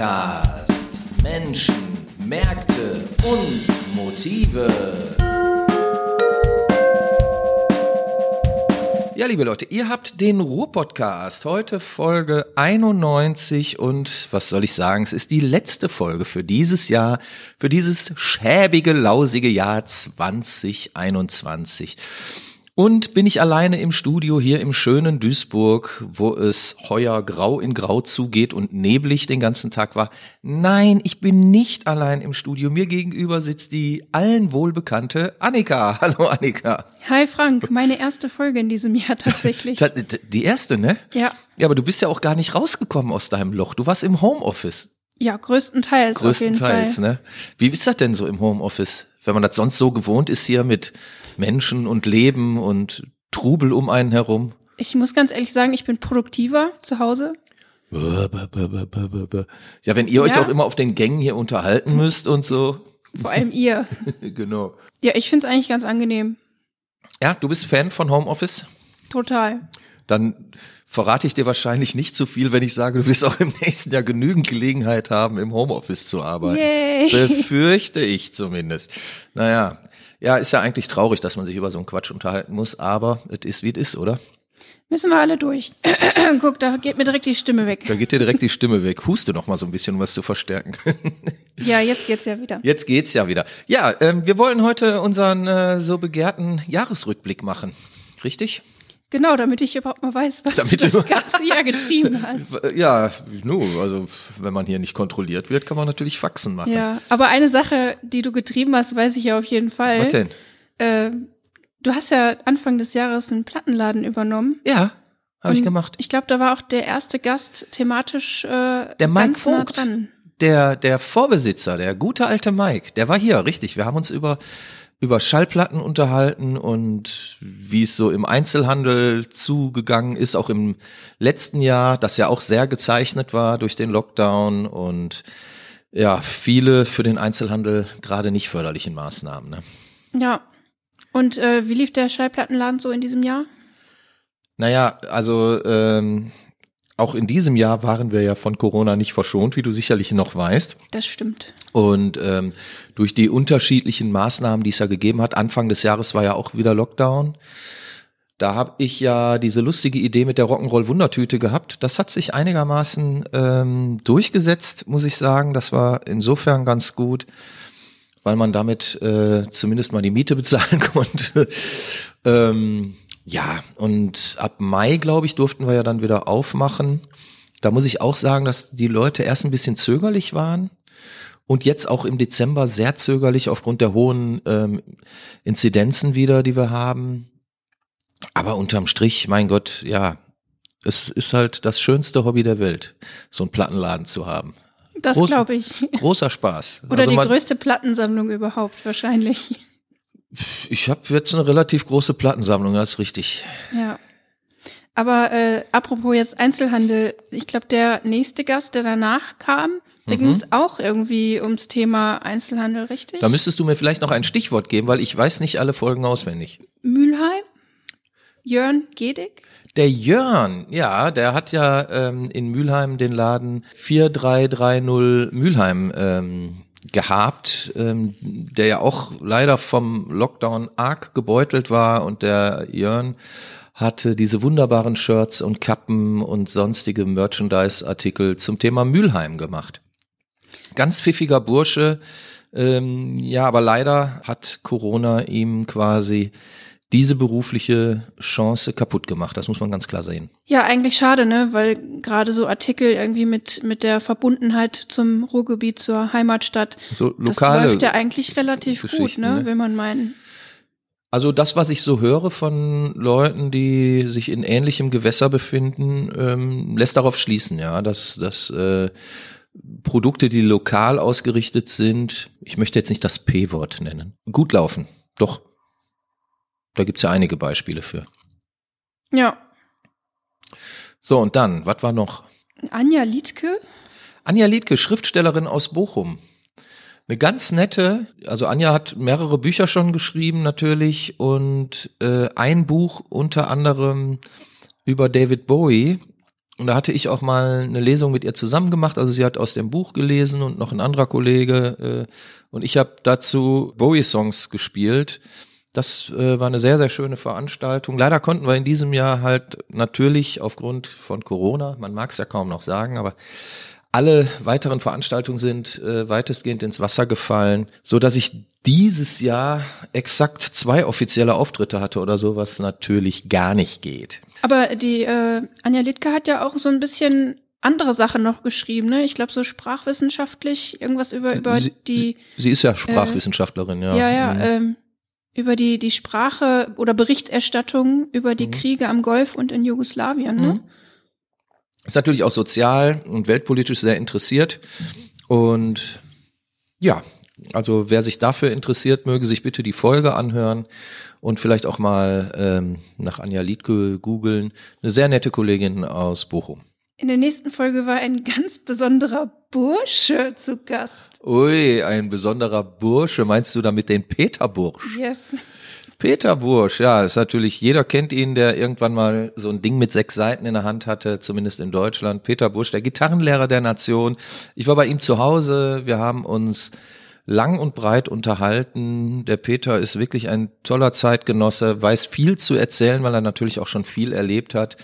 Podcast. Menschen, Märkte und Motive. Ja, liebe Leute, ihr habt den Ruhr-Podcast. Heute Folge 91 und was soll ich sagen? Es ist die letzte Folge für dieses Jahr, für dieses schäbige, lausige Jahr 2021. Und bin ich alleine im Studio hier im schönen Duisburg, wo es heuer grau in grau zugeht und neblig den ganzen Tag war? Nein, ich bin nicht allein im Studio. Mir gegenüber sitzt die allen wohlbekannte Annika. Hallo Annika. Hi Frank, meine erste Folge in diesem Jahr tatsächlich. Die erste, ne? Ja. Ja, aber du bist ja auch gar nicht rausgekommen aus deinem Loch. Du warst im Homeoffice. Ja, größtenteils. Größtenteils, ne? Wie ist das denn so im Homeoffice? Wenn man das sonst so gewohnt ist hier mit Menschen und Leben und Trubel um einen herum. Ich muss ganz ehrlich sagen, ich bin produktiver zu Hause. Ja, wenn ihr euch Ja. auch immer auf den Gängen hier unterhalten müsst und so. Vor allem ihr. genau. Ja, ich find's eigentlich ganz angenehm. Ja, du bist Fan von Homeoffice? Total. Dann verrate ich dir wahrscheinlich nicht zu viel, wenn ich sage, du wirst auch im nächsten Jahr genügend Gelegenheit haben, im Homeoffice zu arbeiten. Yay. Befürchte ich zumindest. Naja, ja, ist ja eigentlich traurig, dass man sich über so einen Quatsch unterhalten muss, aber es ist, wie es ist, oder? Müssen wir alle durch. Guck, da geht mir direkt die Stimme weg. Da geht dir direkt die Stimme weg. Huste noch mal so ein bisschen, um was zu verstärken. Ja, jetzt geht's ja wieder. Jetzt geht's ja wieder. Ja, ähm, wir wollen heute unseren äh, so begehrten Jahresrückblick machen. Richtig? Genau, damit ich überhaupt mal weiß, was Damit du das ganze Jahr getrieben hast. Ja, nu, also wenn man hier nicht kontrolliert wird, kann man natürlich Faxen machen. Ja, aber eine Sache, die du getrieben hast, weiß ich ja auf jeden Fall. Was denn? Äh, du hast ja Anfang des Jahres einen Plattenladen übernommen. Ja, habe ich gemacht. Ich glaube, da war auch der erste Gast thematisch äh, Der Mike ganz nah Vogt. dran. Der, der Vorbesitzer, der gute alte Mike, der war hier, richtig. Wir haben uns über, über Schallplatten unterhalten und wie es so im Einzelhandel zugegangen ist, auch im letzten Jahr, das ja auch sehr gezeichnet war durch den Lockdown und ja, viele für den Einzelhandel gerade nicht förderlichen Maßnahmen. Ne? Ja. Und äh, wie lief der Schallplattenladen so in diesem Jahr? Naja, also ähm, auch in diesem Jahr waren wir ja von Corona nicht verschont, wie du sicherlich noch weißt. Das stimmt. Und ähm, durch die unterschiedlichen Maßnahmen, die es ja gegeben hat, Anfang des Jahres war ja auch wieder Lockdown. Da habe ich ja diese lustige Idee mit der Rock'n'Roll Wundertüte gehabt. Das hat sich einigermaßen ähm, durchgesetzt, muss ich sagen. Das war insofern ganz gut, weil man damit äh, zumindest mal die Miete bezahlen konnte. ähm, ja, und ab Mai, glaube ich, durften wir ja dann wieder aufmachen. Da muss ich auch sagen, dass die Leute erst ein bisschen zögerlich waren und jetzt auch im Dezember sehr zögerlich aufgrund der hohen ähm, Inzidenzen wieder, die wir haben. Aber unterm Strich, mein Gott, ja, es ist halt das schönste Hobby der Welt, so einen Plattenladen zu haben. Das glaube ich. Großer Spaß. Oder Also die größte Plattensammlung überhaupt wahrscheinlich. Ich habe jetzt eine relativ große Plattensammlung, das ist richtig. Ja. Aber äh, apropos jetzt Einzelhandel, ich glaube, der nächste Gast, der danach kam, da Mhm. ging es auch irgendwie ums Thema Einzelhandel, richtig? Da müsstest du mir vielleicht noch ein Stichwort geben, weil ich weiß nicht alle Folgen auswendig. Mülheim? Jörn Gedig? Der Jörn, ja, der hat ja ähm, in Mülheim den Laden 4330 Mülheim ähm, gehabt, ähm, der ja auch leider vom Lockdown arg gebeutelt war und der Jörn hatte diese wunderbaren Shirts und Kappen und sonstige Merchandise-Artikel zum Thema Mülheim gemacht. Ganz pfiffiger Bursche, ähm, ja, aber leider hat Corona ihm quasi diese berufliche Chance kaputt gemacht. Das muss man ganz klar sehen. Ja, eigentlich schade, ne? Weil gerade so Artikel irgendwie mit, mit der Verbundenheit zum Ruhrgebiet, zur Heimatstadt, So das lokale. läuft ja eigentlich relativ gut, ne? ne? Will man meinen. Also das, was ich so höre von Leuten, die sich in ähnlichem Gewässer befinden, ähm, lässt darauf schließen, ja, dass, dass äh, Produkte, die lokal ausgerichtet sind, ich möchte jetzt nicht das P-Wort nennen, gut laufen. Doch. Da gibt's ja einige Beispiele für. Ja. So, und dann, was war noch? Anja Liedke? Anja Liedke, Schriftstellerin aus Bochum. Eine ganz nette, also Anja hat mehrere Bücher schon geschrieben natürlich und äh, ein Buch unter anderem über David Bowie Und da hatte ich auch mal eine Lesung mit ihr zusammen gemacht. Also sie hat aus dem Buch gelesen und noch ein anderer Kollege. Äh, und ich habe dazu Bowie-Songs gespielt. Das äh, war eine sehr, sehr schöne Veranstaltung. Leider konnten wir in diesem Jahr halt natürlich aufgrund von Corona, man mag es ja kaum noch sagen, aber alle weiteren Veranstaltungen sind äh, weitestgehend ins Wasser gefallen, so dass ich dieses Jahr exakt zwei offizielle Auftritte hatte oder so, was natürlich gar nicht geht. Aber die äh, Anja Littke hat ja auch so ein bisschen andere Sachen noch geschrieben, ne? Ich glaube so sprachwissenschaftlich irgendwas über über sie, die. Sie, sie ist ja Sprachwissenschaftlerin, äh, ja. Ja, ja. Mhm. Ähm, über die die Sprache oder Berichterstattung über die Mhm. Kriege am Golf und in Jugoslawien, ne? Mhm. Ist natürlich auch sozial und weltpolitisch sehr interessiert. Und ja, also wer sich dafür interessiert, möge sich bitte die Folge anhören und vielleicht auch mal ähm, nach Anja Liedke googeln. Eine sehr nette Kollegin aus Bochum. In der nächsten Folge war ein ganz besonderer Bursche zu Gast. Ui, ein besonderer Bursche. Meinst du damit den Peter Bursch? Yes. Peter Bursch, ja, ist natürlich, jeder kennt ihn, der irgendwann mal so ein Ding mit sechs Seiten in der Hand hatte, zumindest in Deutschland. Peter Bursch, der Gitarrenlehrer der Nation. Ich war bei ihm zu Hause, wir haben uns lang und breit unterhalten. Der Peter ist wirklich ein toller Zeitgenosse, weiß viel zu erzählen, weil er natürlich auch schon viel erlebt hat.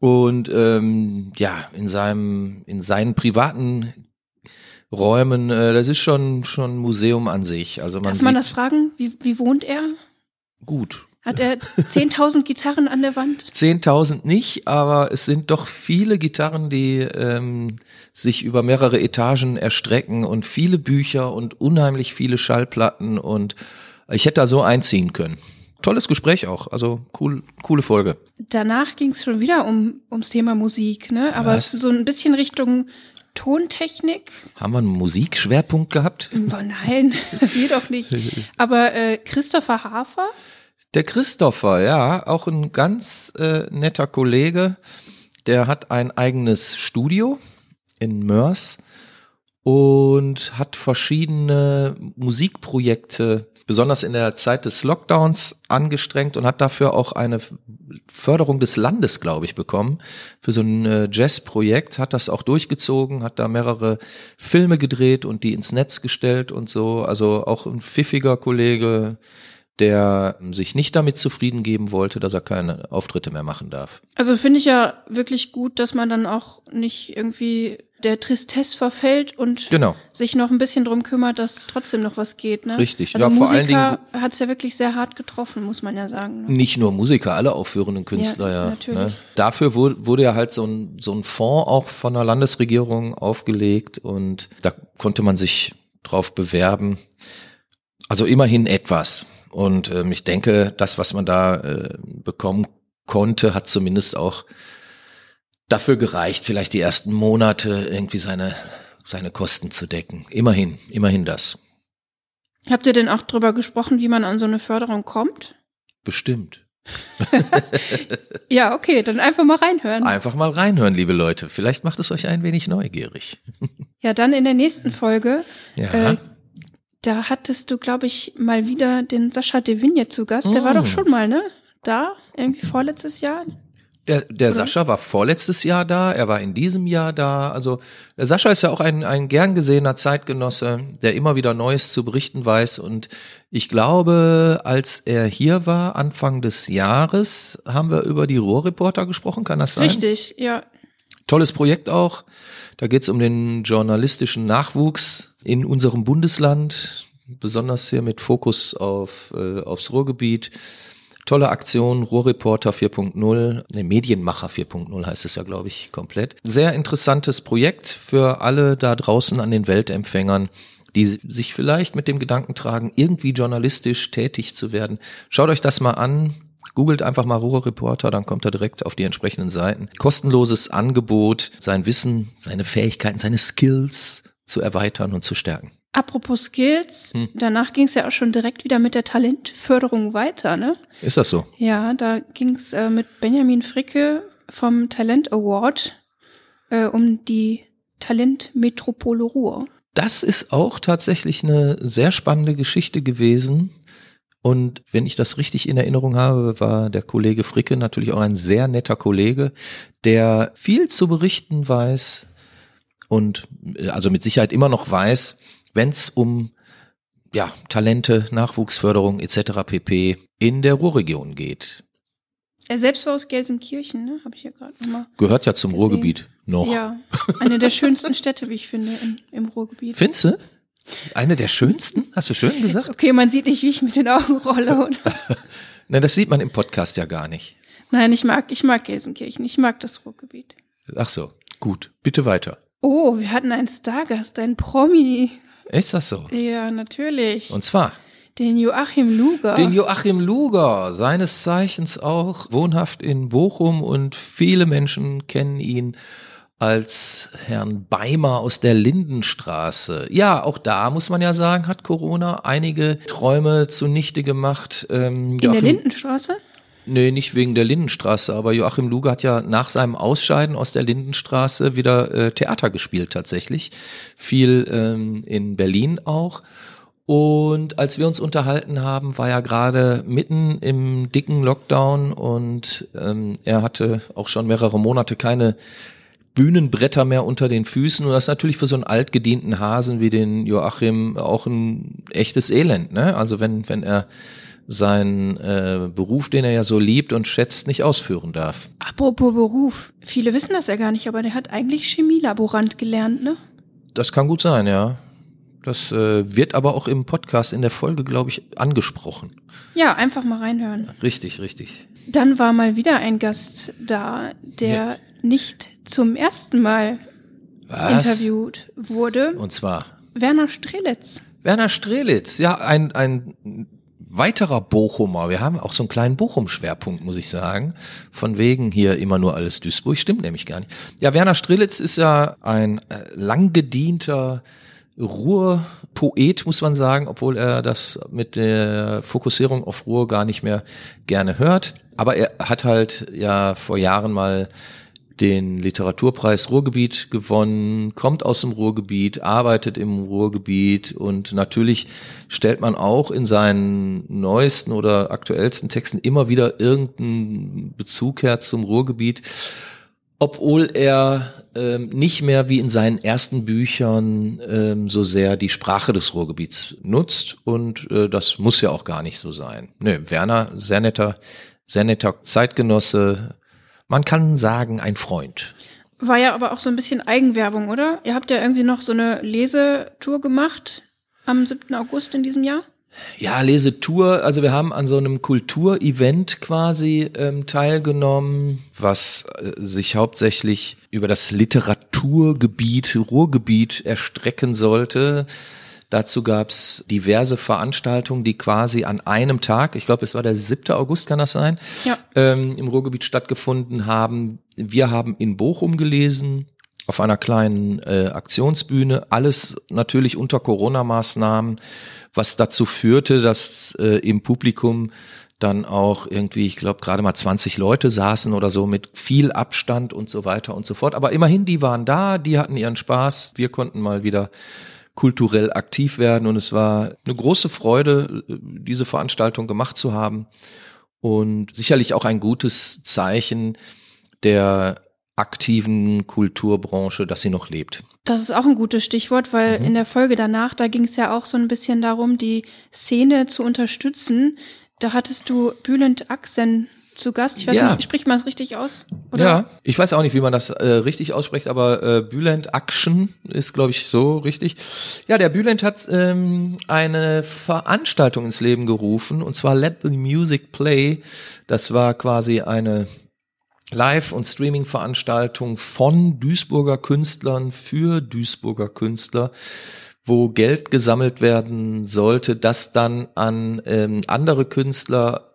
Und ähm, ja, in seinem, in seinen privaten Räumen, äh, das ist schon schon ein Museum an sich. Also man Darf man das fragen? Wie, wie wohnt er? gut. Hat er 10.000 Gitarren an der Wand? 10.000 nicht, aber es sind doch viele Gitarren, die ähm, sich über mehrere Etagen erstrecken und viele Bücher und unheimlich viele Schallplatten und ich hätte da so einziehen können. Tolles Gespräch auch, also cool, coole Folge. Danach ging es schon wieder um ums Thema Musik, ne? Aber Was? so ein bisschen Richtung Tontechnik. Haben wir einen Musikschwerpunkt gehabt? Oh nein, wir doch nicht. Aber äh, Christopher Hafer, Der Christopher, ja, auch ein ganz äh, netter Kollege, der hat ein eigenes Studio in Mörs und hat verschiedene Musikprojekte, besonders in der Zeit des Lockdowns, angestrengt und hat dafür auch eine Förderung des Landes, glaube ich, bekommen. Für so ein äh, Jazzprojekt hat das auch durchgezogen, hat da mehrere Filme gedreht und die ins Netz gestellt und so. Also auch ein pfiffiger Kollege, der sich nicht damit zufrieden geben wollte, dass er keine Auftritte mehr machen darf. also finde ich ja wirklich gut, dass man dann auch nicht irgendwie der Tristesse verfällt und Genau. sich noch ein bisschen drum kümmert, dass trotzdem noch was geht, ne? Richtig, Also ja, vor allen Musiker hat es ja wirklich sehr hart getroffen, muss man ja sagen. Ne? Nicht nur Musiker, alle aufführenden Künstler, Ja, ja. natürlich. ne? Dafür wurde, wurde ja halt so ein, so ein Fonds auch von der Landesregierung aufgelegt und da konnte man sich drauf bewerben. Also immerhin etwas. Und ähm, ich denke, das, was man da äh, bekommen konnte, hat zumindest auch dafür gereicht, vielleicht die ersten Monate irgendwie seine, seine Kosten zu decken. Immerhin, immerhin das. Habt ihr denn auch drüber gesprochen, wie man an so eine Förderung kommt? Bestimmt. Ja, okay, dann einfach mal reinhören. Einfach mal reinhören, liebe Leute. Vielleicht macht es euch ein wenig neugierig. Ja, dann in der nächsten Folge, Ja. äh, da hattest du, glaube ich, mal wieder den Sascha De Vigne zu Gast. Der war Mm. doch schon mal, ne? Da, irgendwie vorletztes Jahr. Der, der? Sascha war vorletztes Jahr da, er war in diesem Jahr da. Also der Sascha ist ja auch ein, ein gern gesehener Zeitgenosse, der immer wieder Neues zu berichten weiß. Und ich glaube, als er hier war, Anfang des Jahres, haben wir über die Ruhrreporter gesprochen, kann das sein? Richtig, ja. Tolles Projekt auch. Da geht es um den journalistischen Nachwuchs in unserem Bundesland, besonders hier mit Fokus auf, äh, aufs Ruhrgebiet. Tolle Aktion, Ruhrreporter 4.0, ne, Medienmacher 4.0 heißt es ja, glaube ich, komplett. Sehr interessantes Projekt für alle da draußen an den Weltempfängern, die sich vielleicht mit dem Gedanken tragen, irgendwie journalistisch tätig zu werden. Schaut euch das mal an. Googelt einfach mal Ruhrreporter, dann kommt er direkt auf die entsprechenden Seiten. Kostenloses Angebot, sein Wissen, seine Fähigkeiten, seine Skills zu erweitern und zu stärken. Apropos Skills, Hm. danach ging es ja auch schon direkt wieder mit der Talentförderung weiter, ne? Ist das so? Ja, da ging es äh, mit Benjamin Fricke vom Talent Award äh, um die Talentmetropole Ruhr. Das ist auch tatsächlich eine sehr spannende Geschichte gewesen. Und wenn ich das richtig in Erinnerung habe, war der Kollege Fricke natürlich auch ein sehr netter Kollege, der viel zu berichten weiß und äh, also mit Sicherheit immer noch weiß, wenn es um ja, Talente, Nachwuchsförderung etc. pp. in der Ruhrregion geht. Er selbst war aus Gelsenkirchen, ne? Habe ich ja gerade nochmal. Gehört ja zum gesehen. Ruhrgebiet noch. Ja, eine der schönsten Städte, wie ich finde, im, im Ruhrgebiet. Findest du? Eine der schönsten? Hast du schön gesagt? Okay, man sieht nicht, wie ich mit den Augen rolle, oder? Na, das sieht man im Podcast ja gar nicht. Nein, ich mag, ich mag Gelsenkirchen. Ich mag das Ruhrgebiet. Ach so, gut. Bitte weiter. Oh, wir hatten einen Stargast, einen Promi. Ist das so? Ja, natürlich. Und zwar den Joachim Luger. den Joachim Luger, seines Zeichens auch wohnhaft in Bochum und viele Menschen kennen ihn als Herrn Beimer aus der Lindenstraße. Ja, auch da muss man ja sagen, hat Corona einige Träume zunichte gemacht. Ähm, in der Lindenstraße? Nee, nicht wegen der Lindenstraße, aber Joachim Luger hat ja nach seinem Ausscheiden aus der Lindenstraße wieder äh, Theater gespielt tatsächlich. Viel ähm, in Berlin auch. Und als wir uns unterhalten haben, war er gerade mitten im dicken Lockdown und ähm, er hatte auch schon mehrere Monate keine Bühnenbretter mehr unter den Füßen. Und das ist natürlich für so einen altgedienten Hasen wie den Joachim auch ein echtes Elend. Ne? Also wenn, wenn er seinen äh, Beruf, den er ja so liebt und schätzt, nicht ausführen darf. Apropos Beruf. Viele wissen das ja gar nicht, aber der hat eigentlich Chemielaborant gelernt, ne? Das kann gut sein, ja. Das äh, wird aber auch im Podcast in der Folge, glaube ich, angesprochen. Ja, einfach mal reinhören. Richtig, richtig. Dann war mal wieder ein Gast da, der nicht zum ersten Mal Was? interviewt wurde. Und zwar Werner Strelitz. Werner Strelitz, ja, ein, ein weiterer Bochumer. Wir haben auch so einen kleinen Bochum-Schwerpunkt, muss ich sagen. Von wegen hier immer nur alles Duisburg. Stimmt nämlich gar nicht. Ja, Werner Strelitz ist ja ein äh, lang gedienter Ruhrpoet, muss man sagen, obwohl er das mit der Fokussierung auf Ruhr gar nicht mehr gerne hört. Aber er hat halt ja vor Jahren mal den Literaturpreis Ruhrgebiet gewonnen, kommt aus dem Ruhrgebiet, arbeitet im Ruhrgebiet und natürlich stellt man auch in seinen neuesten oder aktuellsten Texten immer wieder irgendeinen Bezug her zum Ruhrgebiet, obwohl er ähm, nicht mehr wie in seinen ersten Büchern ähm, so sehr die Sprache des Ruhrgebiets nutzt und äh, das muss ja auch gar nicht so sein. Nö, Werner, sehr netter, sehr netter Zeitgenosse, man kann sagen, ein Freund. War ja aber auch so ein bisschen Eigenwerbung, oder? Ihr habt ja irgendwie noch so eine Lesetour gemacht am 7. August in diesem Jahr. Ja, Lesetour, also wir haben an so einem Kulturevent quasi ähm, teilgenommen, was äh, sich hauptsächlich über das Literaturgebiet, Ruhrgebiet erstrecken sollte. Dazu gab's diverse Veranstaltungen, die quasi an einem Tag, ich glaube, es war der 7. August, kann das sein, Ja. ähm, im Ruhrgebiet stattgefunden haben. Wir haben in Bochum gelesen, auf einer kleinen äh, Aktionsbühne, alles natürlich unter Corona-Maßnahmen, was dazu führte, dass äh, im Publikum dann auch irgendwie, ich glaube, gerade mal 20 Leute saßen oder so mit viel Abstand und so weiter und so fort. Aber immerhin, die waren da, die hatten ihren Spaß. Wir konnten mal wieder kulturell aktiv werden und es war eine große Freude, diese Veranstaltung gemacht zu haben und sicherlich auch ein gutes Zeichen der aktiven Kulturbranche, dass sie noch lebt. Das ist auch ein gutes Stichwort, weil Mhm. in der Folge danach, da ging es ja auch so ein bisschen darum, die Szene zu unterstützen. Da hattest du Bülent Aksen zu Gast. Ich weiß Ja. nicht, spricht man es richtig aus? Oder? Ja, ich weiß auch nicht, wie man das äh, richtig ausspricht, aber äh, Bülent Action ist, glaube ich, so richtig. Ja, der Bülent hat ähm, eine Veranstaltung ins Leben gerufen, und zwar Let the Music Play. Das war quasi eine Live- und Streaming-Veranstaltung von Duisburger Künstlern für Duisburger Künstler, wo Geld gesammelt werden sollte, das dann an ähm, andere Künstler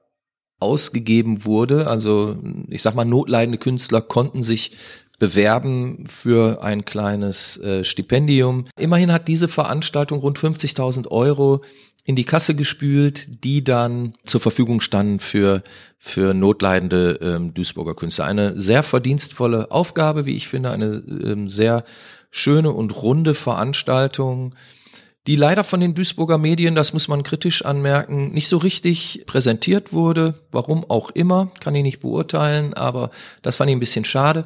ausgegeben wurde. Also ich sag mal, notleidende Künstler konnten sich bewerben für ein kleines äh, Stipendium. Immerhin hat diese Veranstaltung rund 50.000 Euro in die Kasse gespült, die dann zur Verfügung standen für, für notleidende ähm, Duisburger Künstler. Eine sehr verdienstvolle Aufgabe, wie ich finde, eine ähm, sehr schöne und runde Veranstaltung die leider von den Duisburger Medien, das muss man kritisch anmerken, nicht so richtig präsentiert wurde. Warum auch immer, kann ich nicht beurteilen, aber das fand ich ein bisschen schade.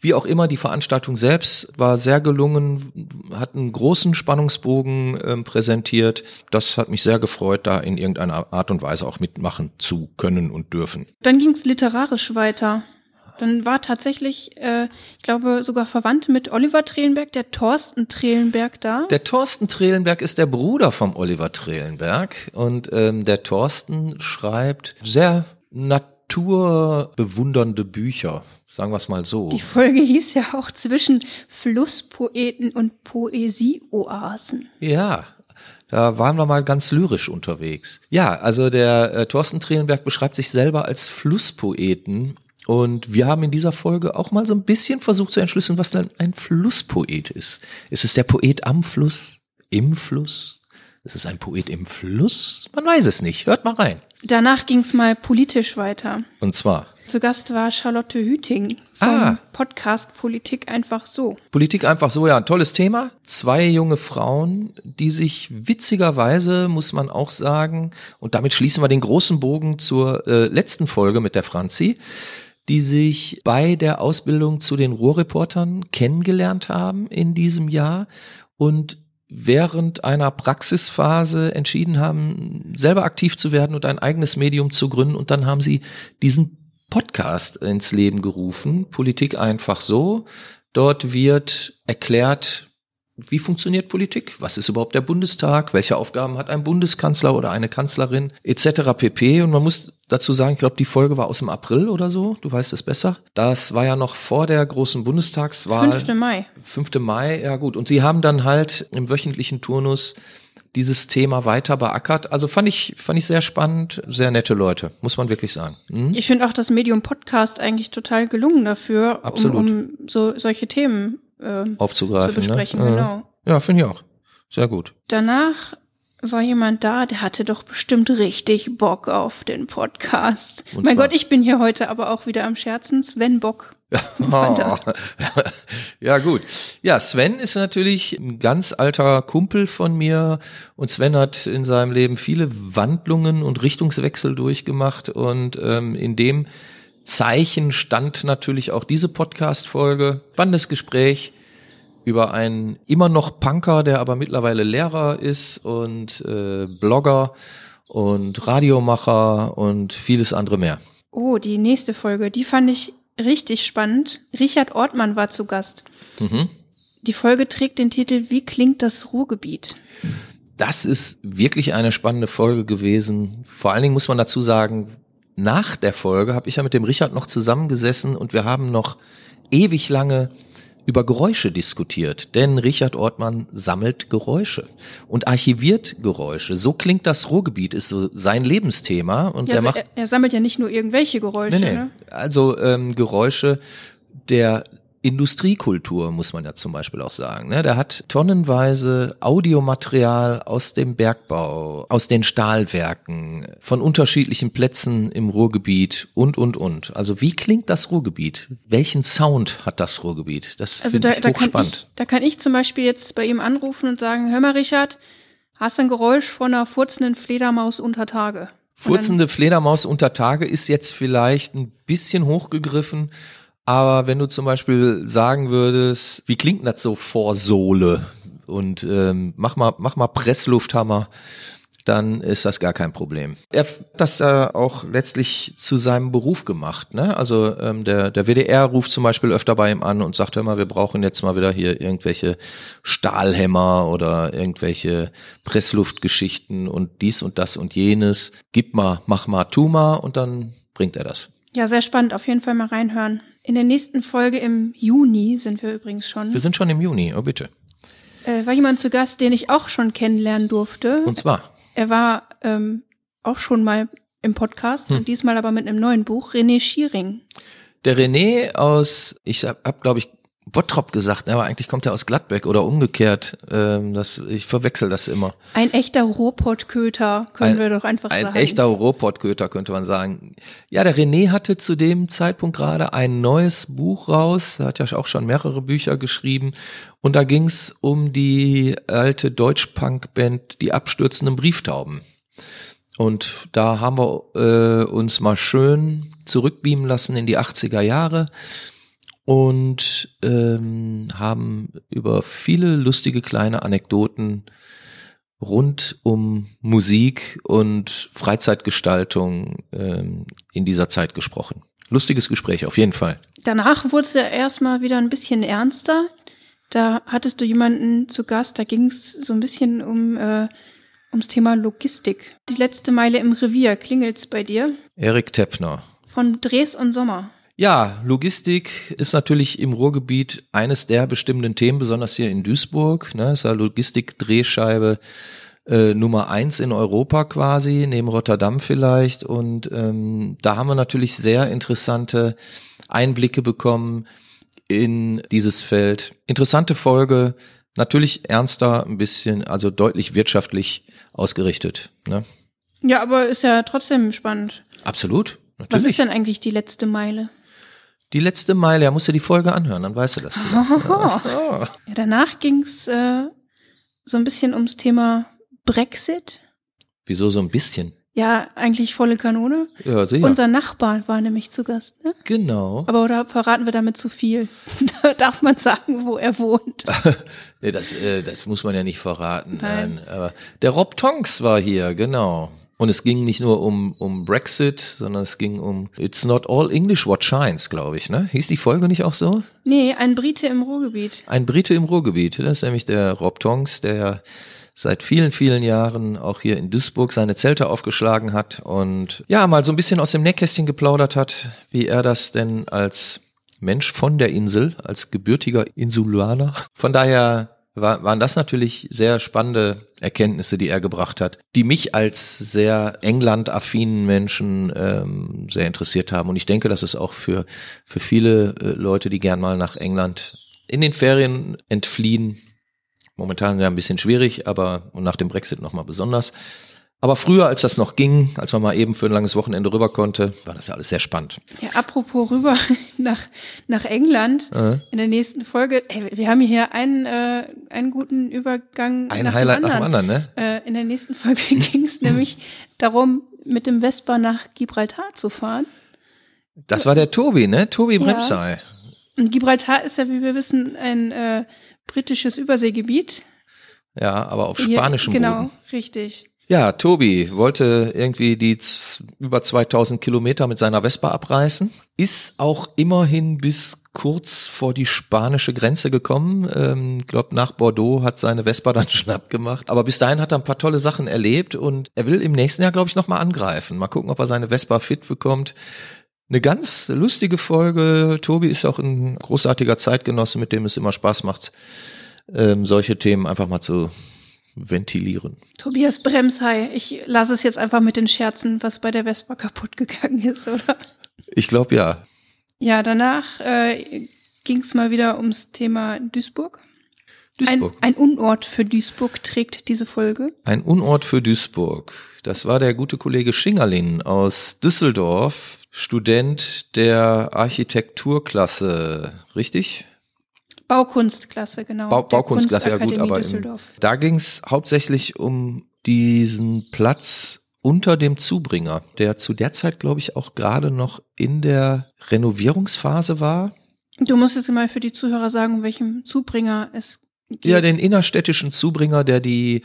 Wie auch immer, die Veranstaltung selbst war sehr gelungen, hat einen großen Spannungsbogen äh, präsentiert. Das hat mich sehr gefreut, da in irgendeiner Art und Weise auch mitmachen zu können und dürfen. Dann ging es literarisch weiter. Dann war tatsächlich, äh, ich glaube, sogar verwandt mit Oliver Trelenberg, der Thorsten Trelenberg da. Der Thorsten Trelenberg ist der Bruder vom Oliver Trelenberg und ähm, der Thorsten schreibt sehr naturbewundernde Bücher. Sagen wir es mal so. Die Folge hieß ja auch zwischen Flusspoeten und Poesieoasen. Ja, da waren wir mal ganz lyrisch unterwegs. Ja, also der äh, Thorsten Trelenberg beschreibt sich selber als Flusspoeten und wir haben in dieser Folge auch mal so ein bisschen versucht zu entschlüsseln, was denn ein Flusspoet ist. Ist es der Poet am Fluss, im Fluss? Ist es ein Poet im Fluss? Man weiß es nicht. Hört mal rein. Danach ging es mal politisch weiter. Und zwar? Zu Gast war Charlotte Hüting vom ah. Podcast Politik einfach so. Politik einfach so, ja, ein tolles Thema. Zwei junge Frauen, die sich witzigerweise, muss man auch sagen, und damit schließen wir den großen Bogen zur äh, letzten Folge mit der Franzi, die sich bei der Ausbildung zu den Ruhrreportern kennengelernt haben in diesem Jahr und während einer Praxisphase entschieden haben, selber aktiv zu werden und ein eigenes Medium zu gründen. Und dann haben sie diesen Podcast ins Leben gerufen, Politik einfach so. Dort wird erklärt, wie funktioniert Politik? Was ist überhaupt der Bundestag? Welche Aufgaben hat ein Bundeskanzler oder eine Kanzlerin etc. pp. Und man muss dazu sagen, ich glaube, die Folge war aus dem April oder so. Du weißt es besser. Das war ja noch vor der großen Bundestagswahl. 5. Mai. 5. Mai, ja gut. Und sie haben dann halt im wöchentlichen Turnus dieses Thema weiter beackert. Also fand ich, fand ich sehr spannend, sehr nette Leute, muss man wirklich sagen. Hm? Ich finde auch das Medium Podcast eigentlich total gelungen dafür, Absolut. um, um so solche Themen äh, aufzugreifen, zu ne? besprechen. Ne? Genau. Ja, finde ich auch. Sehr gut. Danach war jemand da, der hatte doch bestimmt richtig Bock auf den Podcast. Und mein Gott, ich bin hier heute aber auch wieder am Scherzen. Sven Bock. Oh. ja, gut. Ja, Sven ist natürlich ein ganz alter Kumpel von mir und Sven hat in seinem Leben viele Wandlungen und Richtungswechsel durchgemacht und ähm, in dem Zeichen stand natürlich auch diese Podcast-Folge. Spannendes Gespräch über einen immer noch Punker, der aber mittlerweile Lehrer ist und äh, Blogger und Radiomacher und vieles andere mehr. Oh, die nächste Folge, die fand ich richtig spannend. Richard Ortmann war zu Gast. Mhm. Die Folge trägt den Titel Wie klingt das Ruhrgebiet? Das ist wirklich eine spannende Folge gewesen. Vor allen Dingen muss man dazu sagen, nach der Folge habe ich ja mit dem Richard noch zusammengesessen und wir haben noch ewig lange über Geräusche diskutiert, denn Richard Ortmann sammelt Geräusche und archiviert Geräusche. So klingt das Ruhrgebiet, ist so sein Lebensthema. Und ja, er, also macht, er, er, sammelt ja nicht nur irgendwelche Geräusche. Nee, nee. Ne? Also ähm, Geräusche der Industriekultur, muss man ja zum Beispiel auch sagen. Ne? Der hat tonnenweise Audiomaterial aus dem Bergbau, aus den Stahlwerken, von unterschiedlichen Plätzen im Ruhrgebiet und, und, und. Also wie klingt das Ruhrgebiet? Welchen Sound hat das Ruhrgebiet? Das also da, ich da kann ich, da kann ich zum Beispiel jetzt bei ihm anrufen und sagen, hör mal Richard, hast du ein Geräusch von einer furzenden Fledermaus unter Tage? Furzende Fledermaus unter Tage ist jetzt vielleicht ein bisschen hochgegriffen, aber wenn du zum Beispiel sagen würdest, wie klingt das so vor Sohle und ähm, mach mal, mach mal Presslufthammer, dann ist das gar kein Problem. Er hat das äh, auch letztlich zu seinem Beruf gemacht. Ne? Also ähm, der, der WDR ruft zum Beispiel öfter bei ihm an und sagt, hör mal, wir brauchen jetzt mal wieder hier irgendwelche Stahlhämmer oder irgendwelche Pressluftgeschichten und dies und das und jenes. Gib mal, mach mal, tu mal und dann bringt er das. Ja, sehr spannend. Auf jeden Fall mal reinhören. In der nächsten Folge im Juni sind wir übrigens schon. Wir sind schon im Juni, oh bitte. Äh, war jemand zu Gast, den ich auch schon kennenlernen durfte. Und zwar? Er war ähm, auch schon mal im Podcast hm. und diesmal aber mit einem neuen Buch, René Schiering. Der René aus, ich hab, hab glaube ich, Bottrop gesagt, aber eigentlich kommt er aus Gladbeck oder umgekehrt. Ähm, das, ich verwechsel das immer. Ein echter Ruhrpottköter, können Ein- wir doch einfach Ein sagen. echter Ruhrpottköter, könnte man sagen. Ja, der René hatte zu dem Zeitpunkt gerade ein neues Buch raus. Er hat ja auch schon mehrere Bücher geschrieben. Und da ging's um die alte Deutsch-Punk-Band Die abstürzenden Brieftauben. Und da haben wir äh, uns mal schön zurückbeamen lassen in die 80er Jahre und ähm, haben über viele lustige kleine Anekdoten rund um Musik und Freizeitgestaltung ähm, in dieser Zeit gesprochen. Lustiges Gespräch, auf jeden Fall. Danach wurde es ja erstmal wieder ein bisschen ernster. Da hattest du jemanden zu Gast, da ging es so ein bisschen um äh, ums Thema Logistik. Die letzte Meile im Revier klingelt's bei dir Erik Teppner. von Dres und Sommer. Ja, Logistik ist natürlich im Ruhrgebiet eines der bestimmenden Themen, besonders hier in Duisburg. Ne, ist ja Logistik-Drehscheibe äh, Nummer eins in Europa quasi, neben Rotterdam vielleicht. Und ähm, da haben wir natürlich sehr interessante Einblicke bekommen in dieses Feld. Interessante Folge, natürlich ernster, ein bisschen, also deutlich wirtschaftlich ausgerichtet. Ne? Ja, aber ist ja trotzdem spannend. Absolut. Was Natürlich. ist denn eigentlich die letzte Meile? Die letzte Meile, ja, musst du die Folge anhören, dann weißt du das. vielleicht. Ja, danach ging's äh, so ein bisschen ums Thema Brexit. Wieso so ein bisschen? Ja, eigentlich volle Kanone. Ja, sicher. Unser Nachbar war nämlich zu Gast. Ne? genau. Aber oder verraten wir damit zu viel? da darf man sagen, wo er wohnt. nee, das, äh, das muss man ja nicht verraten. Nein. Nein. aber der Rob Tonks war hier, genau. Und es ging nicht nur um, um Brexit, sondern es ging um It's not all English what shines, glaube ich, ne? Hieß die Folge nicht auch so? Nee, ein Brite im Ruhrgebiet. Ein Brite im Ruhrgebiet. Das ist nämlich der Rob Tonks, der seit vielen, vielen Jahren auch hier in Duisburg seine Zelte aufgeschlagen hat und ja, mal so ein bisschen aus dem Nähkästchen geplaudert hat, wie er das denn als Mensch von der Insel, als gebürtiger Insulaner. Von daher war, waren das natürlich sehr spannende Erkenntnisse, die er gebracht hat, die mich als sehr England-affinen Menschen ähm, sehr interessiert haben. Und ich denke, dass es auch für, für viele äh, Leute, die gern mal nach England in den Ferien entfliehen, momentan ja ein bisschen schwierig, aber und nach dem Brexit nochmal besonders. Aber früher, als das noch ging, als man mal eben für ein langes Wochenende rüber konnte, war das ja alles sehr spannend. Ja, apropos rüber nach, nach England. Äh, In der nächsten Folge, ey, wir haben hier einen, äh, einen guten Übergang. ein nach Highlight dem nach dem anderen, ne? Äh, in der nächsten Folge ging es nämlich darum, mit dem Vespa nach Gibraltar zu fahren. Das war der Tobi, ne? Tobi Ja. Bremsei. Und Gibraltar ist ja, wie wir wissen, ein äh, britisches Überseegebiet. Ja, aber auf Hier- spanischem Genau, Boden. richtig. Ja, Tobi wollte irgendwie die über 2000 Kilometer mit seiner Vespa abreißen, ist auch immerhin bis kurz vor die spanische Grenze gekommen. Ähm, glaub nach Bordeaux hat seine Vespa dann schnapp gemacht. Aber bis dahin hat er ein paar tolle Sachen erlebt und er will im nächsten Jahr, glaube ich, nochmal angreifen. Mal gucken, ob er seine Vespa fit bekommt. Eine ganz lustige Folge. Tobi ist auch ein großartiger Zeitgenosse, mit dem es immer Spaß macht, ähm, solche Themen einfach mal zu ventilieren. Tobias Bremshei, ich lasse es jetzt einfach mit den Scherzen, was bei der Vespa kaputt gegangen ist, oder? Ich glaube ja. Ja, danach äh, ging es mal wieder ums Thema Duisburg. Duisburg. Ein, ein Unort für Duisburg trägt diese Folge. Ein Unort für Duisburg. Das war der gute Kollege Schingerlin aus Düsseldorf, Student der Architekturklasse, richtig? Baukunstklasse, genau. Der Baukunstklasse, ja gut, aber im, da ging es hauptsächlich um diesen Platz unter dem Zubringer, der zu der Zeit, glaube ich, auch gerade noch in der Renovierungsphase war. Du musst jetzt mal für die Zuhörer sagen, um welchem Zubringer es geht. Ja, den innerstädtischen Zubringer, der die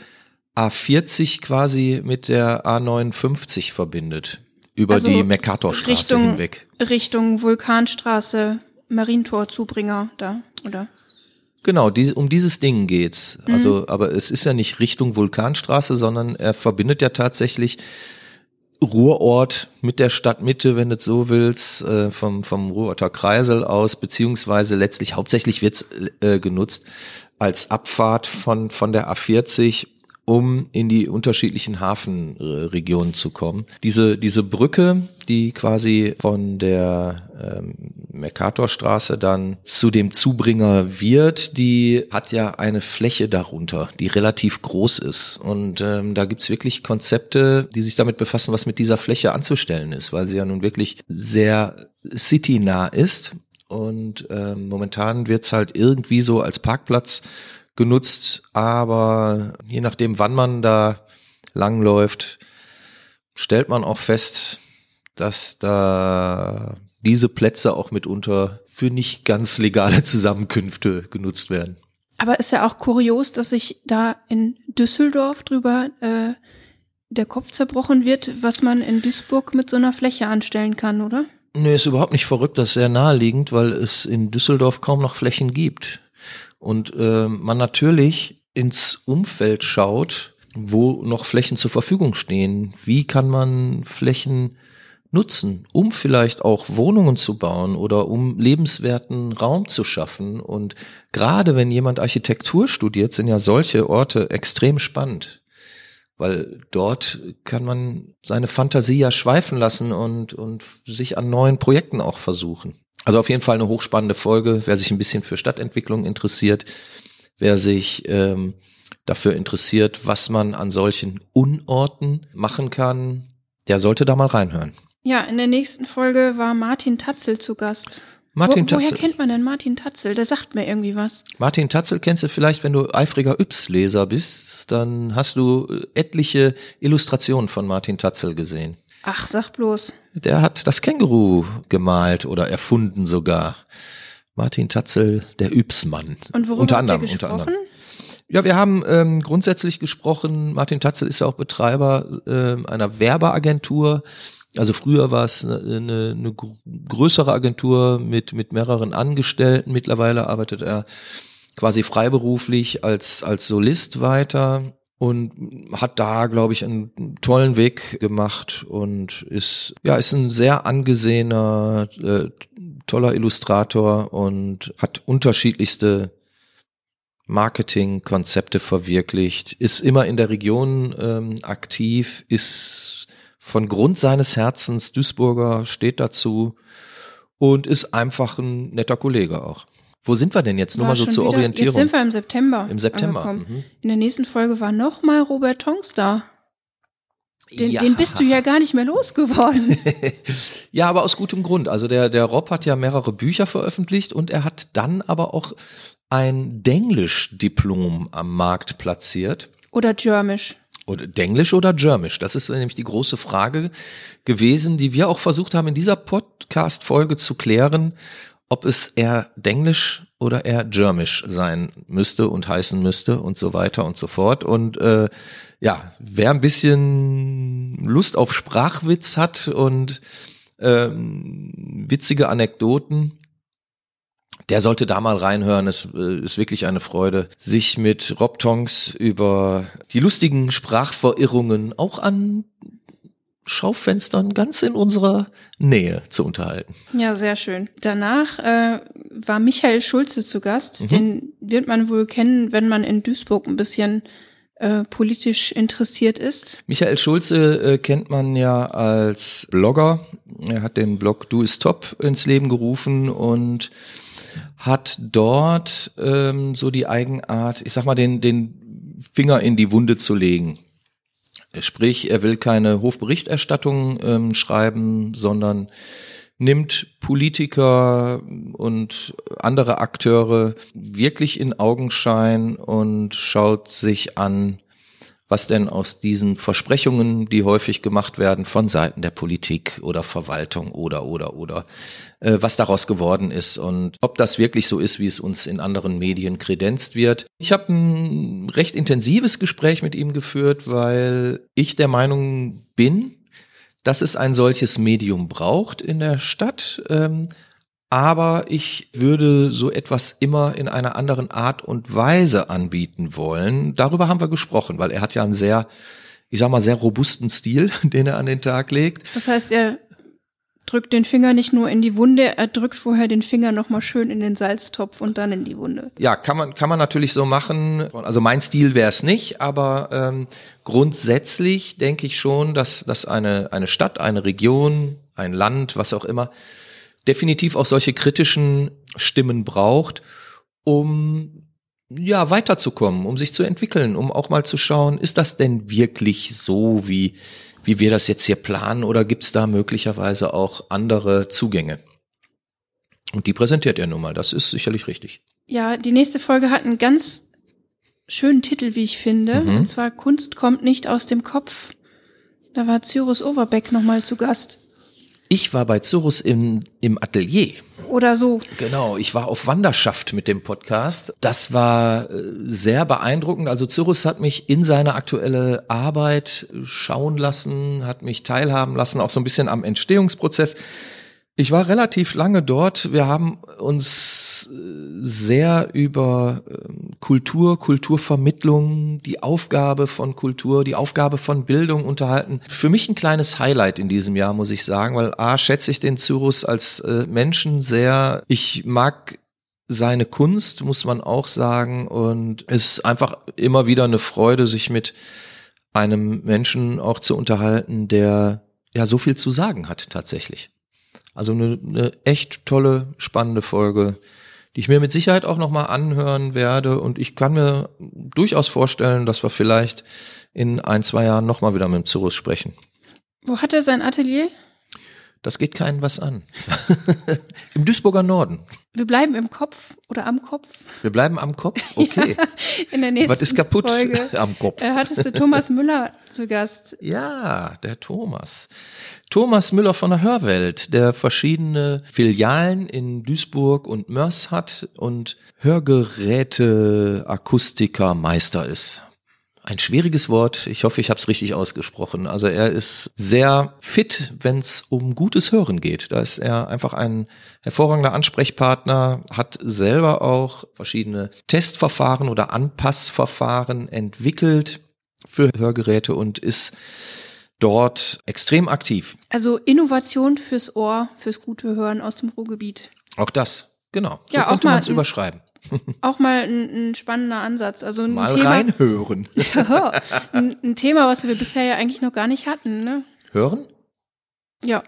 A40 quasi mit der A59 verbindet. Über Also die Mercatorstraße Richtung, hinweg. Richtung Vulkanstraße, Marientor, Zubringer, da, oder? Genau, die, um dieses Ding geht's. Mhm. Also, aber es ist ja nicht Richtung Vulkanstraße, sondern er verbindet ja tatsächlich Ruhrort mit der Stadtmitte, wenn du es so willst, äh, vom, vom Ruhrorter Kreisel aus, beziehungsweise letztlich hauptsächlich wird's äh, genutzt als Abfahrt von, von der A40 um in die unterschiedlichen Hafenregionen zu kommen. Diese, diese Brücke, die quasi von der ähm, Mercatorstraße dann zu dem Zubringer wird, die hat ja eine Fläche darunter, die relativ groß ist. Und ähm, da gibt's wirklich Konzepte, die sich damit befassen, was mit dieser Fläche anzustellen ist, weil sie ja nun wirklich sehr citynah ist. Und ähm, momentan wird's halt irgendwie so als Parkplatz genutzt, aber je nachdem, wann man da langläuft, stellt man auch fest, dass da diese Plätze auch mitunter für nicht ganz legale Zusammenkünfte genutzt werden. Aber ist ja auch kurios, dass sich da in Düsseldorf drüber äh, der Kopf zerbrochen wird, was man in Duisburg mit so einer Fläche anstellen kann, oder? Nee, ist überhaupt nicht verrückt, das ist sehr naheliegend, weil es in Düsseldorf kaum noch Flächen gibt und äh, man natürlich ins Umfeld schaut, wo noch Flächen zur Verfügung stehen. Wie kann man Flächen nutzen, um vielleicht auch Wohnungen zu bauen oder um lebenswerten Raum zu schaffen. Und gerade wenn jemand Architektur studiert, sind ja solche Orte extrem spannend, weil dort kann man seine Fantasie ja schweifen lassen und, und sich an neuen Projekten auch versuchen. Also auf jeden Fall eine hochspannende Folge. Wer sich ein bisschen für Stadtentwicklung interessiert, wer sich ähm, dafür interessiert, was man an solchen Unorten machen kann, der sollte da mal reinhören. Ja, in der nächsten Folge war Martin Tatzel zu Gast. Martin Wo, Tatzel. woher kennt man denn Martin Tatzel? Der sagt mir irgendwie was. Martin Tatzel kennst du vielleicht, wenn du eifriger Yps-Leser bist, dann hast du etliche Illustrationen von Martin Tatzel gesehen. Ach, sag bloß. Der hat das Känguru gemalt oder erfunden sogar. Martin Tatzel, der Ypsmann. Und worüber unter anderem, unter anderem. Ja, wir haben ähm, grundsätzlich gesprochen, Martin Tatzel ist ja auch Betreiber ähm, einer Werbeagentur. Also früher war es eine, eine, eine gr- größere Agentur mit, mit mehreren Angestellten. Mittlerweile arbeitet er quasi freiberuflich als, als Solist weiter und hat da, glaube ich, einen tollen Weg gemacht und ist, ja, ist ein sehr angesehener, äh, toller Illustrator und hat unterschiedlichste Marketingkonzepte verwirklicht, ist immer in der Region ähm, aktiv, ist von Grund seines Herzens Duisburger, steht dazu und ist einfach ein netter Kollege auch. Wo sind wir denn jetzt? Nur mal so zur wieder- Orientierung. Jetzt sind wir im September. Im September. Mhm. In der nächsten Folge war noch mal Robert Tonks da. Den, Ja. den bist du ja gar nicht mehr losgeworden. Ja, aber aus gutem Grund. Also der, der Rob hat ja mehrere Bücher veröffentlicht und er hat dann aber auch ein Denglisch-Diplom am Markt platziert. Oder Germisch. Oder Denglisch oder Germisch? Das ist nämlich die große Frage gewesen, die wir auch versucht haben, in dieser Podcast-Folge zu klären, ob es eher Denglisch oder eher Germisch sein müsste und heißen müsste und so weiter und so fort. Und äh, ja, wer ein bisschen Lust auf Sprachwitz hat und ähm, witzige Anekdoten, der sollte da mal reinhören. Es äh, ist wirklich eine Freude, sich mit Rob Tonks über die lustigen Sprachverirrungen auch an Schaufenstern ganz in unserer Nähe zu unterhalten. Ja, sehr schön. Danach äh, war Michael Schulze zu Gast. Mhm. Den wird man wohl kennen, wenn man in Duisburg ein bisschen äh, politisch interessiert ist. Michael Schulze äh, kennt man ja als Blogger. Er hat den Blog Du ist Top ins Leben gerufen und hat dort ähm, so die Eigenart, ich sag mal, den, den Finger in die Wunde zu legen. Sprich, er will keine Hofberichterstattung ähm, schreiben, sondern nimmt Politiker und andere Akteure wirklich in Augenschein und schaut sich an, was denn aus diesen Versprechungen, die häufig gemacht werden von Seiten der Politik oder Verwaltung oder oder oder, äh, was daraus geworden ist und ob das wirklich so ist, wie es uns in anderen Medien kredenzt wird. Ich habe ein recht intensives Gespräch mit ihm geführt, weil ich der Meinung bin, dass es ein solches Medium braucht in der Stadt. Ähm, aber ich würde so etwas immer in einer anderen Art und Weise anbieten wollen. Darüber haben wir gesprochen, weil er hat ja einen sehr, ich sag mal, sehr robusten Stil, den er an den Tag legt. Das heißt, er drückt den Finger nicht nur in die Wunde, er drückt vorher den Finger nochmal schön in den Salztopf und dann in die Wunde. Ja, kann man, kann man natürlich so machen. Also mein Stil wäre es nicht, aber ähm, grundsätzlich denke ich schon, dass, dass eine, eine Stadt, eine Region, ein Land, was auch immer, definitiv auch solche kritischen Stimmen braucht, um ja, weiterzukommen, um sich zu entwickeln, um auch mal zu schauen, ist das denn wirklich so, wie, wie wir das jetzt hier planen oder gibt's da möglicherweise auch andere Zugänge? Und die präsentiert er nun mal, das ist sicherlich richtig. Ja, die nächste Folge hat einen ganz schönen Titel, wie ich finde. Mhm. Und zwar Kunst kommt nicht aus dem Kopf. Da war Cyrus Overbeck nochmal zu Gast. Ich war bei Zurus im, im Atelier. Oder so. Genau, ich war auf Wanderschaft mit dem Podcast. Das war äh, sehr beeindruckend. Also Cyrus hat mich in seine aktuelle Arbeit schauen lassen, hat mich teilhaben lassen, auch so ein bisschen am Entstehungsprozess. Ich war relativ lange dort. Wir haben uns äh, sehr über ähm, Kultur, Kulturvermittlung, die Aufgabe von Kultur, die Aufgabe von Bildung unterhalten. Für mich ein kleines Highlight in diesem Jahr, muss ich sagen, weil A, schätze ich den Cyrus als äh, Menschen sehr. Ich mag seine Kunst, muss man auch sagen, und es ist einfach immer wieder eine Freude, sich mit einem Menschen auch zu unterhalten, der ja so viel zu sagen hat tatsächlich. Also eine, eine echt tolle, spannende Folge, die ich mir mit Sicherheit auch nochmal anhören werde. Und ich kann mir durchaus vorstellen, dass wir vielleicht in ein, zwei Jahren nochmal wieder mit dem Cyrus sprechen. Wo hat er sein Atelier? Das geht keinen was an. Im Duisburger Norden. Wir bleiben im Kopf oder am Kopf. Wir bleiben am Kopf? Okay. Ja, in der nächsten was ist kaputt Folge am Kopf? äh, hattest du Thomas Müller zu Gast. Ja, der Thomas. Thomas Müller von der Hörwelt, der verschiedene Filialen in Duisburg und Mörs hat und Hörgeräte Akustiker Meister ist. Ein schwieriges Wort. Ich hoffe, ich habe es richtig ausgesprochen. Also er ist sehr fit, wenn es um gutes Hören geht. Da ist er einfach ein hervorragender Ansprechpartner, hat selber auch verschiedene Testverfahren oder Anpassverfahren entwickelt für Hörgeräte und ist dort extrem aktiv. Also Innovation fürs Ohr, fürs gute Hören aus dem Ruhrgebiet. Auch das, genau. So Ja, auch könnte mal man es überschreiben. Auch mal ein, ein spannender Ansatz. Also ein Mal Thema, reinhören. ein, ein Thema, was wir bisher ja eigentlich noch gar nicht hatten. Ne? Hören? Ja.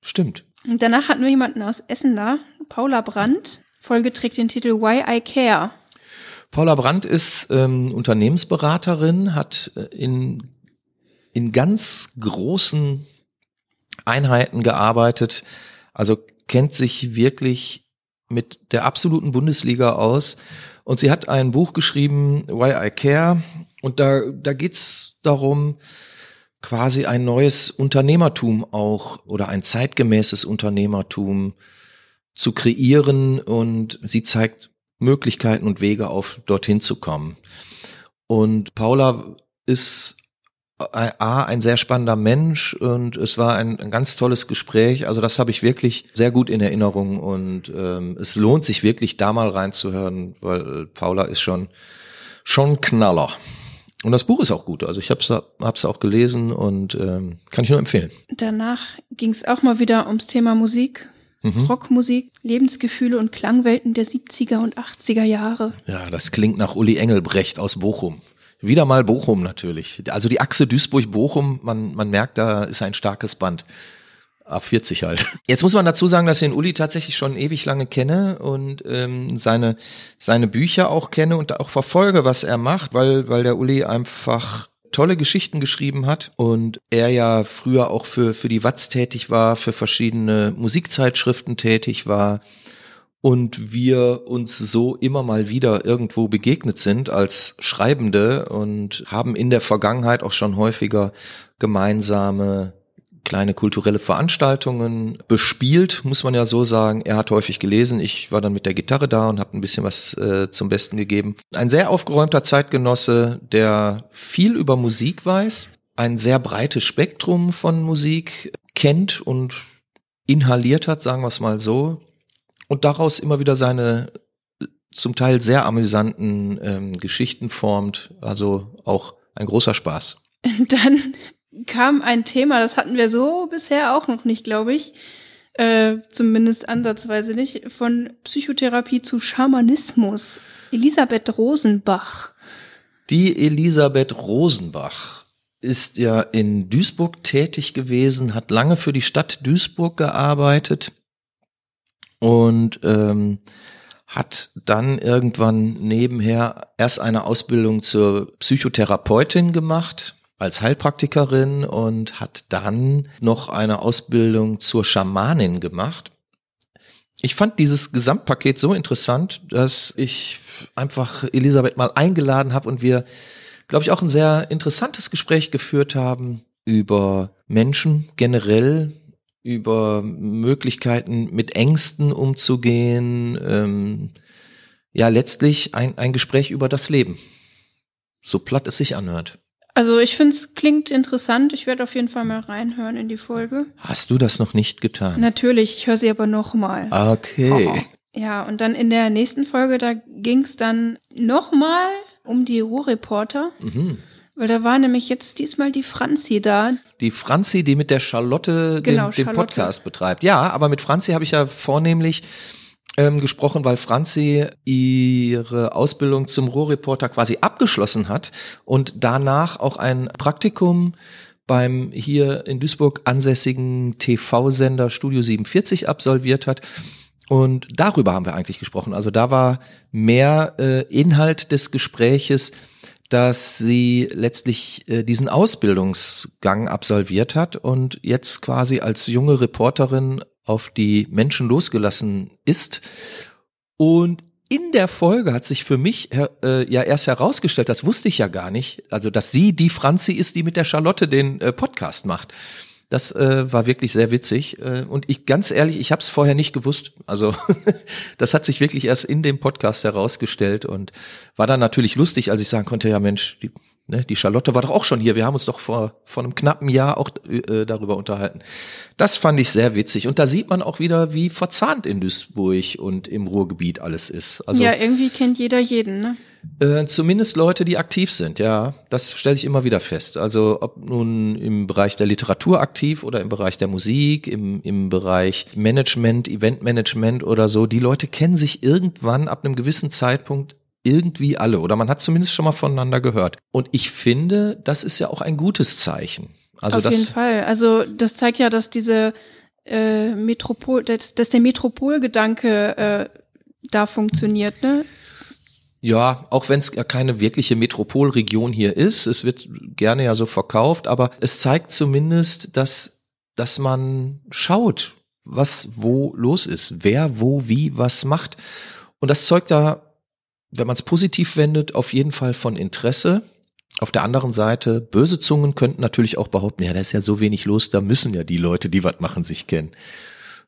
Stimmt. Und danach hatten wir jemanden aus Essen da, Paula Brandt. Folge trägt den Titel Why I Care. Paula Brandt ist ähm, Unternehmensberaterin, hat äh, in, in ganz großen Einheiten gearbeitet, also kennt sich wirklich mit der absoluten Bundesliga aus. Und sie hat ein Buch geschrieben, Why I Care. Und da, da geht's darum, quasi ein neues Unternehmertum auch oder ein zeitgemäßes Unternehmertum zu kreieren. Und sie zeigt Möglichkeiten und Wege auf, dorthin zu kommen. Und Paula ist A, ein sehr spannender Mensch und es war ein, ein ganz tolles Gespräch. Also das habe ich wirklich sehr gut in Erinnerung und ähm, es lohnt sich wirklich da mal reinzuhören, weil Paula ist schon schon Knaller. Und das Buch ist auch gut. Also ich habe es hab's auch gelesen und ähm, kann ich nur empfehlen. Danach ging es auch mal wieder ums Thema Musik. Mhm. Rockmusik, Lebensgefühle und Klangwelten der 70er und 80er Jahre. Ja, das klingt nach Uli Engelbrecht aus Bochum. Wieder mal Bochum natürlich. Also die Achse Duisburg-Bochum, man, man merkt, da ist ein starkes Band. A40 halt. Jetzt muss man dazu sagen, dass ich den Uli tatsächlich schon ewig lange kenne und ähm, seine, seine Bücher auch kenne und auch verfolge, was er macht, weil, weil der Uli einfach tolle Geschichten geschrieben hat und er ja früher auch für, für die Watz tätig war, für verschiedene Musikzeitschriften tätig war und wir uns so immer mal wieder irgendwo begegnet sind als Schreibende und haben in der Vergangenheit auch schon häufiger gemeinsame kleine kulturelle Veranstaltungen bespielt, muss man ja so sagen. Er hat häufig gelesen, ich war dann mit der Gitarre da und habe ein bisschen was äh, zum Besten gegeben. Ein sehr aufgeräumter Zeitgenosse, der viel über Musik weiß, ein sehr breites Spektrum von Musik kennt und inhaliert hat, sagen wir es mal so, und daraus immer wieder seine zum Teil sehr amüsanten ähm, Geschichten formt. Also auch ein großer Spaß. Dann kam ein Thema, das hatten wir so bisher auch noch nicht, glaube ich. äh, zumindest ansatzweise nicht, von Psychotherapie zu Schamanismus. Elisabeth Rosenbach. Die Elisabeth Rosenbach ist ja in Duisburg tätig gewesen, hat lange für die Stadt Duisburg gearbeitet und ähm, hat dann irgendwann nebenher erst eine Ausbildung zur Psychotherapeutin gemacht als Heilpraktikerin und hat dann noch eine Ausbildung zur Schamanin gemacht. Ich fand dieses Gesamtpaket so interessant, dass ich einfach Elisabeth mal eingeladen habe und wir, glaube ich, auch ein sehr interessantes Gespräch geführt haben über Menschen generell, über Möglichkeiten mit Ängsten umzugehen. Ähm, ja, letztlich ein, ein Gespräch über das Leben. So platt es sich anhört. Also ich finde es klingt interessant. Ich werde auf jeden Fall mal reinhören in die Folge. Hast du das noch nicht getan? Natürlich, ich höre sie aber nochmal. Okay. Oh. Ja, und dann in der nächsten Folge, da ging es dann nochmal um die Ruhrreporter. Mhm. Weil da war nämlich jetzt diesmal die Franzi da. Die Franzi, die mit der Charlotte genau, den, den Charlotte. Podcast betreibt. Ja, aber mit Franzi habe ich ja vornehmlich ähm, gesprochen, weil Franzi ihre Ausbildung zum Rohrreporter quasi abgeschlossen hat und danach auch ein Praktikum beim hier in Duisburg ansässigen TV-Sender Studio 47 absolviert hat. Und darüber haben wir eigentlich gesprochen. Also da war mehr äh, Inhalt des Gespräches dass sie letztlich äh, diesen Ausbildungsgang absolviert hat und jetzt quasi als junge Reporterin auf die Menschen losgelassen ist. Und in der Folge hat sich für mich äh, ja erst herausgestellt, das wusste ich ja gar nicht, also dass sie die Franzi ist, die mit der Charlotte den äh, Podcast macht. Das äh, war wirklich sehr witzig. Äh, und ich ganz ehrlich, ich habe es vorher nicht gewusst. Also das hat sich wirklich erst in dem Podcast herausgestellt und war dann natürlich lustig, als ich sagen konnte, ja Mensch, die, ne, die Charlotte war doch auch schon hier. Wir haben uns doch vor, vor einem knappen Jahr auch äh, darüber unterhalten. Das fand ich sehr witzig. Und da sieht man auch wieder, wie verzahnt in Duisburg und im Ruhrgebiet alles ist. Also, ja, irgendwie kennt jeder jeden, ne? Äh, zumindest Leute, die aktiv sind, ja. Das stelle ich immer wieder fest. Also ob nun im Bereich der Literatur aktiv oder im Bereich der Musik, im, im Bereich Management, Eventmanagement oder so, die Leute kennen sich irgendwann ab einem gewissen Zeitpunkt irgendwie alle oder man hat zumindest schon mal voneinander gehört. Und ich finde, das ist ja auch ein gutes Zeichen. Also Auf das, jeden Fall. Also das zeigt ja, dass diese äh, Metropol, dass, dass der Metropolgedanke äh, da funktioniert, ne? Ja, auch wenn es ja keine wirkliche Metropolregion hier ist, es wird gerne ja so verkauft, aber es zeigt zumindest, dass, dass man schaut, was wo los ist, wer wo wie was macht. Und das zeugt ja, wenn man es positiv wendet, auf jeden Fall von Interesse. Auf der anderen Seite, böse Zungen könnten natürlich auch behaupten, ja, da ist ja so wenig los, da müssen ja die Leute, die was machen, sich kennen.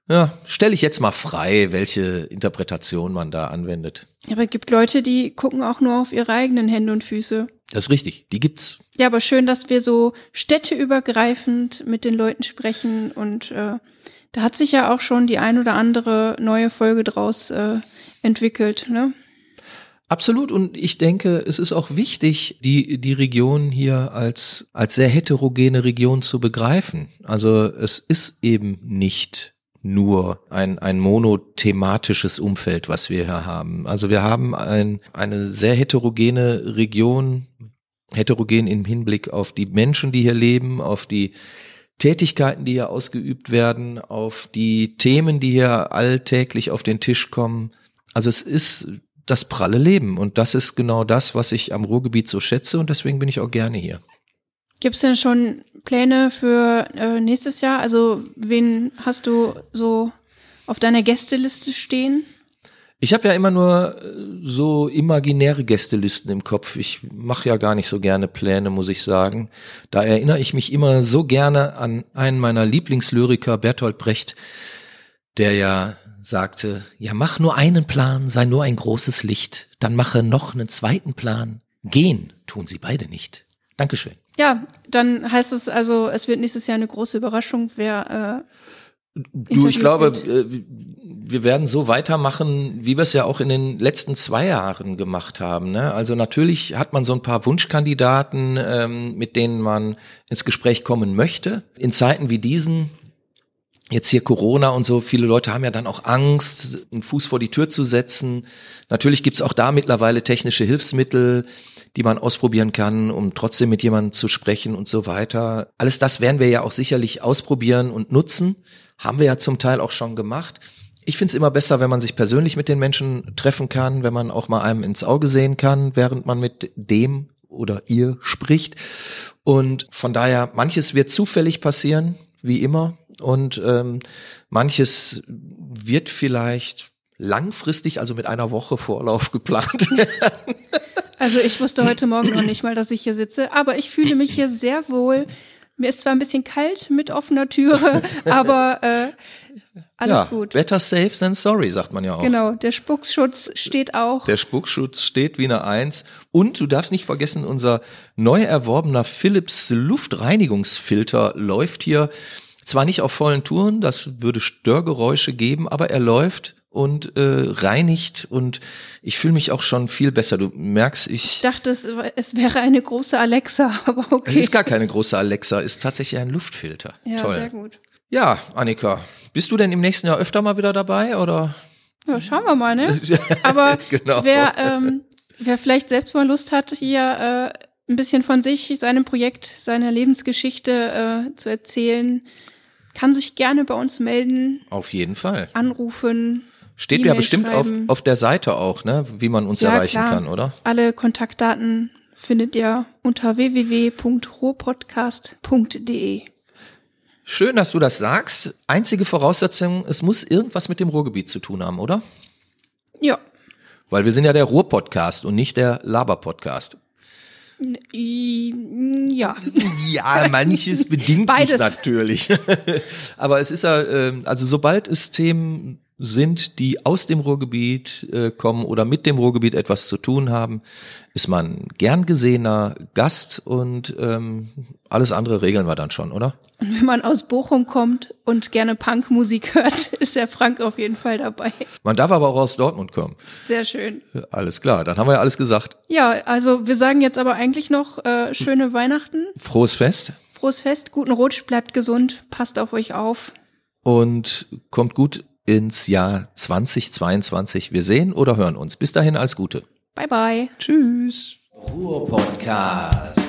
Ja, stelle ich jetzt mal frei, welche Interpretation man da anwendet. Aber es gibt Leute, die gucken auch nur auf ihre eigenen Hände und Füße. Das ist richtig, die gibt's. Ja, aber schön, dass wir so städteübergreifend mit den Leuten sprechen und äh, da hat sich ja auch schon die ein oder andere neue Folge draus äh, entwickelt, ne? Absolut. Und ich denke, es ist auch wichtig, die, die Region hier als, als sehr heterogene Region zu begreifen. Also es ist eben nicht nur ein, ein monothematisches Umfeld, was wir hier haben. Also wir haben ein, eine sehr heterogene Region, heterogen im Hinblick auf die Menschen, die hier leben, auf die Tätigkeiten, die hier ausgeübt werden, auf die Themen, die hier alltäglich auf den Tisch kommen. Also es ist das pralle Leben und das ist genau das, was ich am Ruhrgebiet so schätze und deswegen bin ich auch gerne hier. Gibt es denn schon Pläne für äh, nächstes Jahr? Also wen hast du so auf deiner Gästeliste stehen? Ich habe ja immer nur äh, so imaginäre Gästelisten im Kopf. Ich mache ja gar nicht so gerne Pläne, muss ich sagen. Da erinnere ich mich immer so gerne an einen meiner Lieblingslyriker, Bertolt Brecht, der ja sagte, ja mach nur einen Plan, sei nur ein großes Licht, dann mache noch einen zweiten Plan. Gehen tun sie beide nicht. Dankeschön. Ja, dann heißt es also, es wird nächstes Jahr eine große Überraschung, wer äh, Du, ich glaube, wird. Äh, wir werden so weitermachen, wie wir es ja auch in den letzten zwei Jahren gemacht haben. Ne? Also natürlich hat man so ein paar Wunschkandidaten, ähm, mit denen man ins Gespräch kommen möchte. In Zeiten wie diesen jetzt hier Corona und so, viele Leute haben ja dann auch Angst, einen Fuß vor die Tür zu setzen. Natürlich gibt's auch da mittlerweile technische Hilfsmittel, die man ausprobieren kann, um trotzdem mit jemandem zu sprechen und so weiter. Alles das werden wir ja auch sicherlich ausprobieren und nutzen. Haben wir ja zum Teil auch schon gemacht. Ich finde es immer besser, wenn man sich persönlich mit den Menschen treffen kann, wenn man auch mal einem ins Auge sehen kann, während man mit dem oder ihr spricht. Und von daher, manches wird zufällig passieren, wie immer. Und ähm, manches wird vielleicht langfristig, also mit einer Woche Vorlauf geplant werden. Also ich wusste heute Morgen noch nicht mal, dass ich hier sitze, aber ich fühle mich hier sehr wohl. Mir ist zwar ein bisschen kalt mit offener Türe, aber äh, alles ja, gut. Better safe than sorry, sagt man ja auch. Genau, der Spuckschutz steht auch. Der Spuckschutz steht wie eine Eins. Und du darfst nicht vergessen, unser neu erworbener Philips Luftreinigungsfilter läuft hier zwar nicht auf vollen Touren, das würde Störgeräusche geben, aber er läuft und äh, reinigt und ich fühle mich auch schon viel besser. Du merkst, ich. Ich dachte, es, es wäre eine große Alexa, aber okay. Es ist gar keine große Alexa, ist tatsächlich ein Luftfilter. ja, Toll. sehr gut. Ja, Annika, bist du denn im nächsten Jahr öfter mal wieder dabei oder? Ja, schauen wir mal, ne? Aber Genau. wer, ähm, wer vielleicht selbst mal Lust hat, hier äh, ein bisschen von sich, seinem Projekt, seiner Lebensgeschichte äh, zu erzählen, kann sich gerne bei uns melden, Auf jeden Fall. anrufen. Steht ja bestimmt auf, auf der Seite auch, ne, wie man uns Ja, erreichen klar. kann, oder? Alle Kontaktdaten findet ihr unter www.ruhrpodcast.de. Schön, dass du das sagst. Einzige Voraussetzung, es muss irgendwas mit dem Ruhrgebiet zu tun haben, oder? Ja. Weil wir sind ja der Ruhr-Podcast und nicht der Laber-Podcast. Ja. Ja, manches bedingt Beides. sich natürlich. Aber es ist ja, ähm, also sobald es Themen sind, die aus dem Ruhrgebiet äh, kommen oder mit dem Ruhrgebiet etwas zu tun haben, ist man gern gesehener Gast und ähm, alles andere regeln wir dann schon, oder? Und wenn man aus Bochum kommt und gerne Punkmusik hört, ist der Frank auf jeden Fall dabei. Man darf aber auch aus Dortmund kommen. Sehr schön. Alles klar, dann haben wir ja alles gesagt. Ja, also wir sagen jetzt aber eigentlich noch äh, schöne Weihnachten, Frohes Fest frohes Fest, guten Rutsch, bleibt gesund, passt auf euch auf. und kommt gut ins Jahr 2022. Wir sehen oder hören uns. Bis dahin alles Gute. Bye bye. Tschüss. Ruhr Podcast.